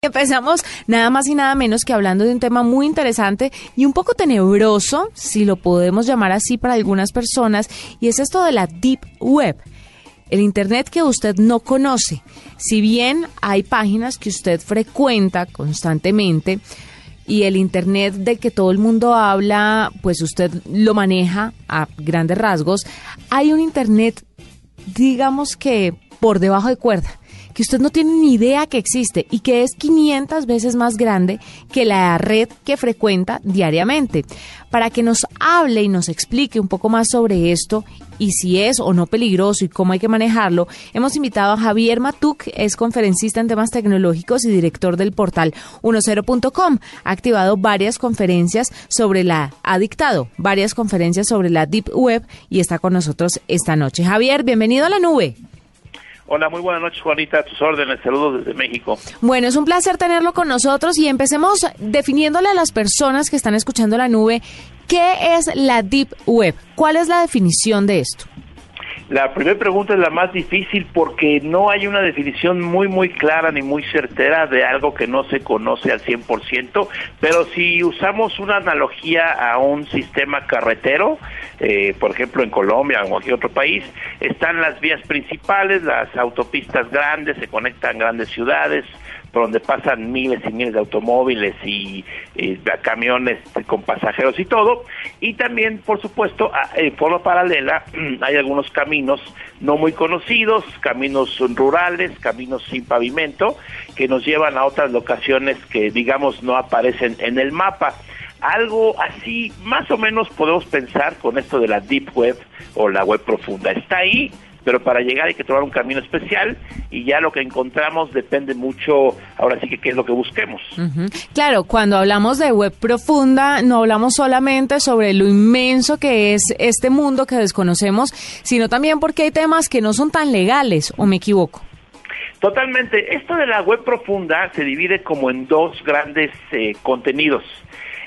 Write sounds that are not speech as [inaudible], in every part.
Empezamos nada más y nada menos que hablando de un tema muy interesante y un poco tenebroso, si lo podemos llamar así para algunas personas, y es esto de la Deep Web. El Internet que usted no conoce. Si bien hay páginas que usted frecuenta constantemente, y el Internet del que todo el mundo habla, pues usted lo maneja a grandes rasgos, hay un Internet, digamos que por debajo de cuerda que usted no tiene ni idea que existe y que es 500 veces más grande que la red que frecuenta diariamente. Para que nos hable y nos explique un poco más sobre esto y si es o no peligroso y cómo hay que manejarlo, hemos invitado a Javier Matuk, es conferencista en temas tecnológicos y director del portal 10.com. Ha activado varias conferencias sobre la, ha dictado varias conferencias sobre la Deep Web y está con nosotros esta noche. Javier, bienvenido a la nube. Hola, muy buenas noches, Juanita. A tus órdenes. Saludos desde México. Bueno, es un placer tenerlo con nosotros y empecemos definiéndole a las personas que están escuchando la nube qué es la Deep Web. ¿Cuál es la definición de esto? La primera pregunta es la más difícil porque no hay una definición muy, muy clara ni muy certera de algo que no se conoce al 100%, pero si usamos una analogía a un sistema carretero, eh, por ejemplo en Colombia o en cualquier otro país, están las vías principales, las autopistas grandes, se conectan grandes ciudades, por donde pasan miles y miles de automóviles y, camiones con pasajeros y todo. Y también, por supuesto, en forma paralela [clears throat] hay algunos caminos no muy conocidos, caminos rurales, caminos sin pavimento, que nos llevan a otras locaciones que, digamos, no aparecen en el mapa. Algo así, más o menos podemos pensar con esto de la Deep Web o la web profunda. Está ahí, pero para llegar hay que tomar un camino especial y ya lo que encontramos depende mucho, ahora sí que qué es lo que busquemos. Claro, cuando hablamos de web profunda, no hablamos solamente sobre lo inmenso que es este mundo que desconocemos, sino también porque hay temas que no son tan legales, ¿o me equivoco? Totalmente. Esto de la web profunda se divide como en dos grandes eh, contenidos.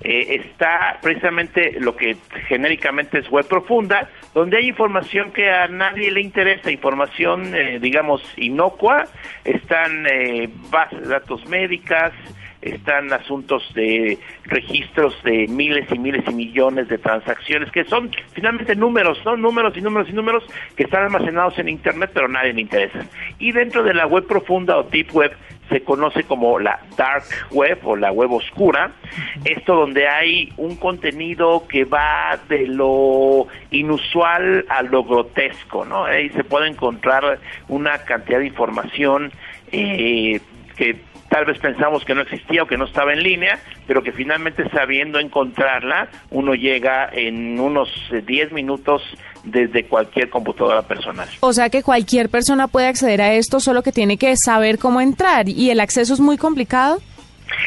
Eh, está precisamente lo que genéricamente es web profunda, donde hay información que a nadie le interesa, información, eh, digamos, inocua, están eh, bases de datos médicas, están asuntos de registros de miles y miles y millones de transacciones, que son finalmente números, ¿no? Números y números y números que están almacenados en Internet, pero a nadie le interesa. Y dentro de la web profunda o deep web se conoce como la dark web o la web oscura, esto donde hay un contenido que va de lo inusual a lo grotesco, ¿no? Ahí se puede encontrar una cantidad de información eh, que tal vez pensamos que no existía o que no estaba en línea, pero que finalmente sabiendo encontrarla, uno llega en unos 10 minutos desde cualquier computadora personal. O sea que cualquier persona puede acceder a esto, solo que tiene que saber cómo entrar y el acceso es muy complicado.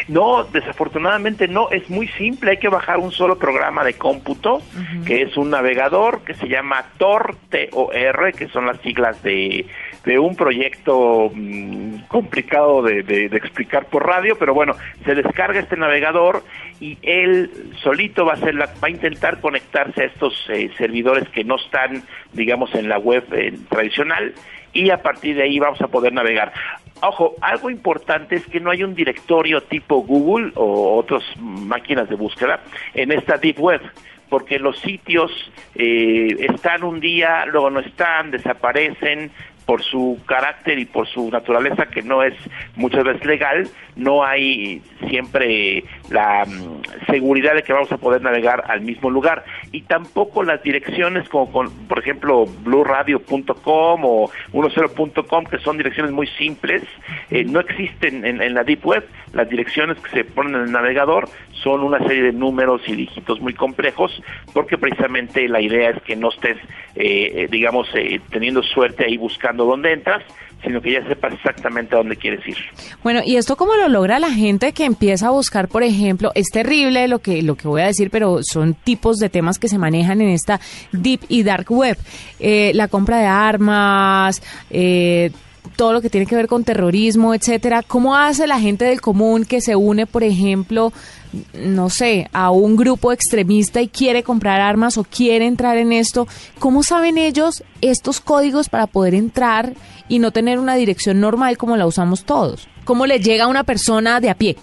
No, desafortunadamente no, es muy simple, hay que bajar un solo programa de cómputo, que es un navegador que se llama Tor, T-O-R, que son las siglas de, de un proyecto mm, complicado de, de, explicar por radio, pero bueno, se descarga este navegador y él solito va a, hacer la, va a intentar conectarse a estos eh, servidores que no están, digamos, en la web eh, tradicional y a partir de ahí vamos a poder navegar. Ojo, algo importante es que no hay un directorio tipo Google o otras máquinas de búsqueda en esta Deep Web porque los sitios eh, están un día, luego no están, desaparecen, por su carácter y por su naturaleza que no es muchas veces legal, no hay siempre la mm, seguridad de que vamos a poder navegar al mismo lugar. Y tampoco las direcciones como por ejemplo blueradio.com o 10.com que son direcciones muy simples eh, no existen en, en, la deep web. Las direcciones que se ponen en el navegador son una serie de números y dígitos muy complejos porque precisamente la idea es que no estés eh, eh digamos eh, teniendo suerte ahí buscando indicando dónde entras, sino que ya sepas exactamente a dónde quieres ir. Bueno, ¿y esto cómo lo logra la gente que empieza a buscar, por ejemplo, es terrible lo que, lo que voy a decir, pero son tipos de temas que se manejan en esta deep y dark web? Eh, la compra de armas, eh, todo lo que tiene que ver con terrorismo, etcétera. ¿Cómo hace la gente del común que se une, por ejemplo, no sé, a un grupo extremista y quiere comprar armas o quiere entrar en esto? ¿Cómo saben ellos estos códigos para poder entrar y no tener una dirección normal como la usamos todos? ¿Cómo le llega a una persona de a pie?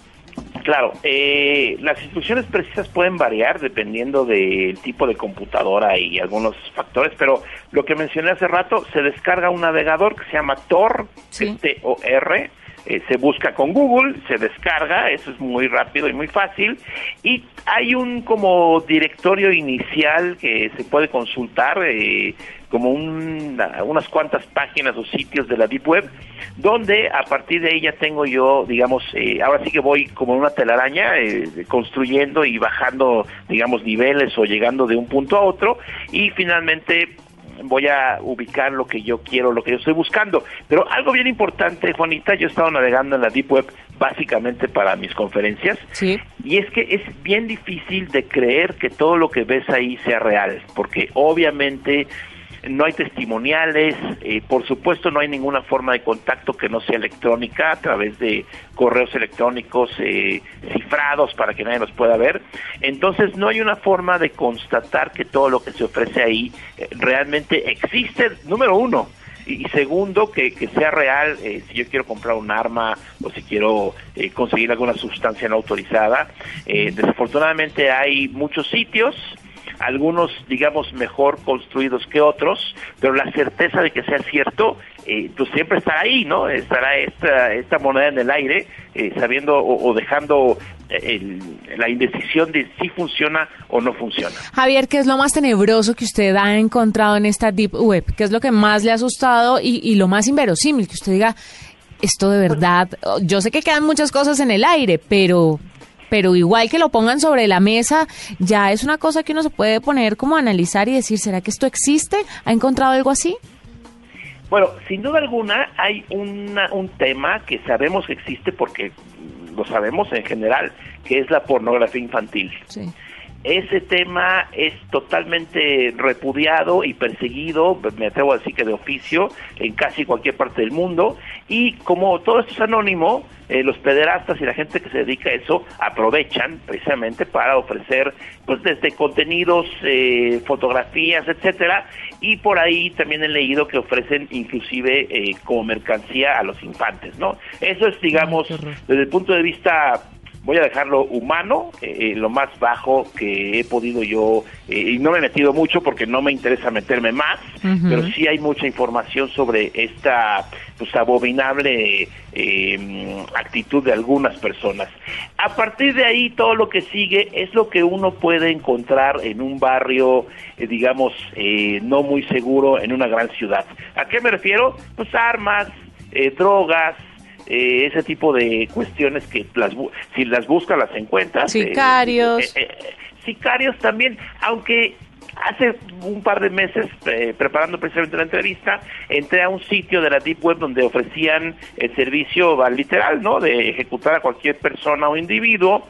Claro, eh, las instrucciones precisas pueden variar dependiendo del tipo de computadora y algunos factores, pero lo que mencioné hace rato, se descarga un navegador que se llama Tor, T-O-R, eh, se busca con Google, se descarga, eso es muy rápido y muy fácil, y hay un como directorio inicial que se puede consultar, eh, como unas cuantas páginas o sitios de la Deep Web, donde a partir de ella tengo yo, digamos, eh, ahora sí que voy como una telaraña, construyendo y bajando, digamos, niveles o llegando de un punto a otro, y finalmente voy a ubicar lo que yo quiero, lo que yo estoy buscando. Pero algo bien importante, Juanita, yo he estado navegando en la Deep Web básicamente para mis conferencias, sí. y es que es bien difícil de creer que todo lo que ves ahí sea real, porque obviamente no hay testimoniales, eh, por supuesto no hay ninguna forma de contacto que no sea electrónica a través de correos electrónicos eh, cifrados para que nadie los pueda ver. Entonces no hay una forma de constatar que todo lo que se ofrece ahí eh, realmente existe, número uno. Y segundo, que, que sea real, si yo quiero comprar un arma o si quiero conseguir alguna sustancia no autorizada. desafortunadamente hay muchos sitios algunos digamos mejor construidos que otros, pero la certeza de que sea cierto, eh, pues siempre estará ahí, ¿no? Estará esta, esta moneda en el aire, eh, sabiendo o, dejando eh, la indecisión de si funciona o no funciona. Javier, ¿qué es lo más tenebroso que usted ha encontrado en esta Deep Web? ¿Qué es lo que más le ha asustado y, y lo más inverosímil? Que usted diga, esto de verdad, yo sé que quedan muchas cosas en el aire, pero pero igual que lo pongan sobre la mesa, ya es una cosa que uno se puede poner como a analizar y decir, ¿será que esto existe? ¿Ha encontrado algo así? Bueno, sin duda alguna hay una, un tema que sabemos que existe porque lo sabemos en general, que es la pornografía infantil. Sí. Ese tema es totalmente repudiado y perseguido, me atrevo a decir que de oficio, en casi cualquier parte del mundo. Y como todo esto es anónimo, eh, los pederastas y la gente que se dedica a eso aprovechan precisamente para ofrecer, pues desde contenidos, eh, fotografías, etcétera. Y por ahí también he leído que ofrecen inclusive eh, como mercancía a los infantes, ¿no? Eso es, digamos, desde el punto de vista voy a dejarlo humano, eh, lo más bajo que he podido yo, eh, y no me he metido mucho porque no me interesa meterme más, pero sí hay mucha información sobre esta pues abominable eh, actitud de algunas personas. A partir de ahí todo lo que sigue es lo que uno puede encontrar en un barrio, digamos, no muy seguro en una gran ciudad. ¿A qué me refiero? Pues armas, drogas, eh, ese tipo de cuestiones que las si las buscas las encuentras. Eh, sicarios. Eh, sicarios también, aunque hace un par de meses, preparando precisamente la entrevista, entré a un sitio de la Deep Web donde ofrecían el servicio literal, ¿no? De ejecutar a cualquier persona o individuo.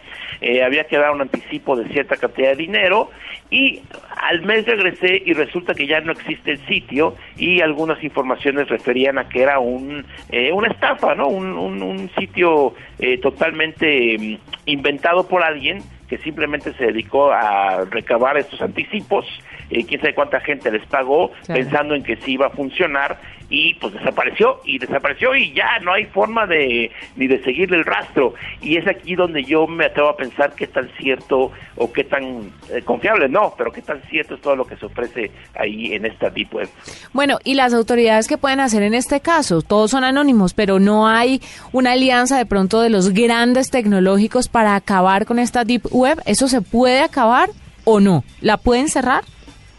había que dar un anticipo de cierta cantidad de dinero y al mes regresé y resulta que ya no existe el sitio y algunas informaciones referían a que era un eh, una estafa, ¿no? Un, un, sitio eh, totalmente mm, inventado por alguien que simplemente se dedicó a recabar estos anticipos, eh, quién sabe cuánta gente les pagó pensando en que sí iba a funcionar y pues desapareció y desapareció y ya no hay forma de ni de seguirle el rastro y es aquí donde yo me atrevo a pensar qué tan cierto o qué tan eh, confiable no, pero qué tan cierto es todo lo que se ofrece ahí en esta deep web. Bueno, y las autoridades que pueden hacer en este caso, todos son anónimos, pero no hay una alianza de pronto de los grandes tecnológicos para acabar con esta deep web, ¿eso se puede acabar o no? ¿La pueden cerrar?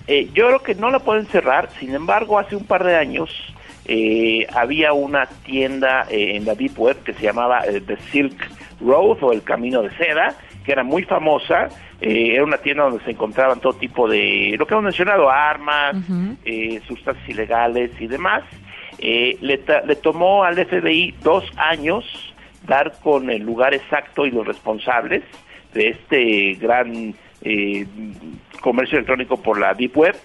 Eh, yo creo que no la pueden cerrar, sin embargo, hace un par de años eh, había una tienda eh, en la Deep Web que se llamaba eh, The Silk Road o el Camino de Seda, que era muy famosa. era una tienda donde se encontraban todo tipo de, lo que hemos mencionado, armas, sustancias ilegales y demás. Eh, le, le tomó al FBI dos años dar con el lugar exacto y los responsables de este gran eh, comercio electrónico por la Deep Web.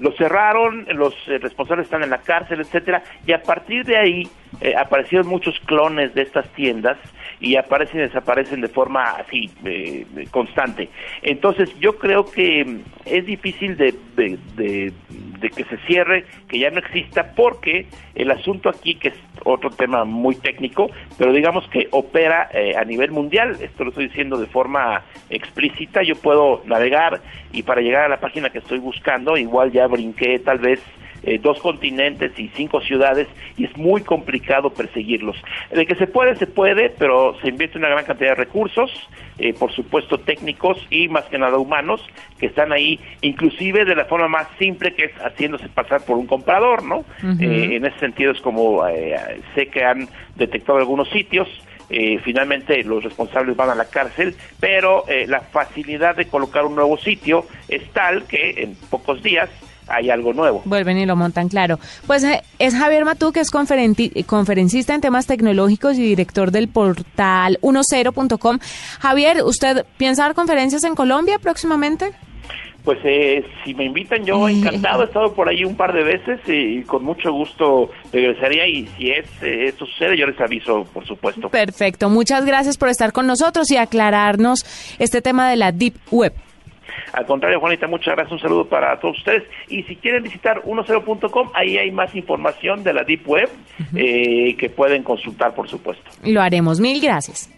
Lo cerraron, los eh, responsables están en la cárcel, etcétera, y a partir de ahí eh, aparecieron muchos clones de estas tiendas y aparecen y desaparecen de forma así eh, constante. Entonces yo creo que es difícil de, de, que se cierre, que ya no exista, porque el asunto aquí, que es otro tema muy técnico, pero digamos que opera eh, a nivel mundial, esto lo estoy diciendo de forma explícita, yo puedo navegar y para llegar a la página que estoy buscando, igual ya brinqué tal vez eh, dos continentes y cinco ciudades y es muy complicado perseguirlos. De que se puede, se puede, pero se invierte una gran cantidad de recursos, eh, por supuesto técnicos y más que nada humanos, que están ahí, inclusive de la forma más simple que es haciéndose pasar por un comprador, ¿no? Eh, en ese sentido es como sé que han detectado algunos sitios, finalmente los responsables van a la cárcel, pero la facilidad de colocar un nuevo sitio es tal que en pocos días hay algo nuevo. Vuelven y lo montan, claro. Pues eh, es Javier Matú, que es conferencista en temas tecnológicos y director del portal 10.com. Javier, ¿usted piensa dar conferencias en Colombia próximamente? Pues eh, si me invitan, yo encantado. He estado por ahí un par de veces y, con mucho gusto regresaría. Y si es, eh, esto sucede, yo les aviso, por supuesto. Perfecto. Muchas gracias por estar con nosotros y aclararnos este tema de la Deep Web. Al contrario, Juanita, muchas gracias. Un saludo para todos ustedes. Y si quieren visitar 10.com, ahí hay más información de la Deep Web eh, que pueden consultar, por supuesto. Lo haremos. Mil gracias.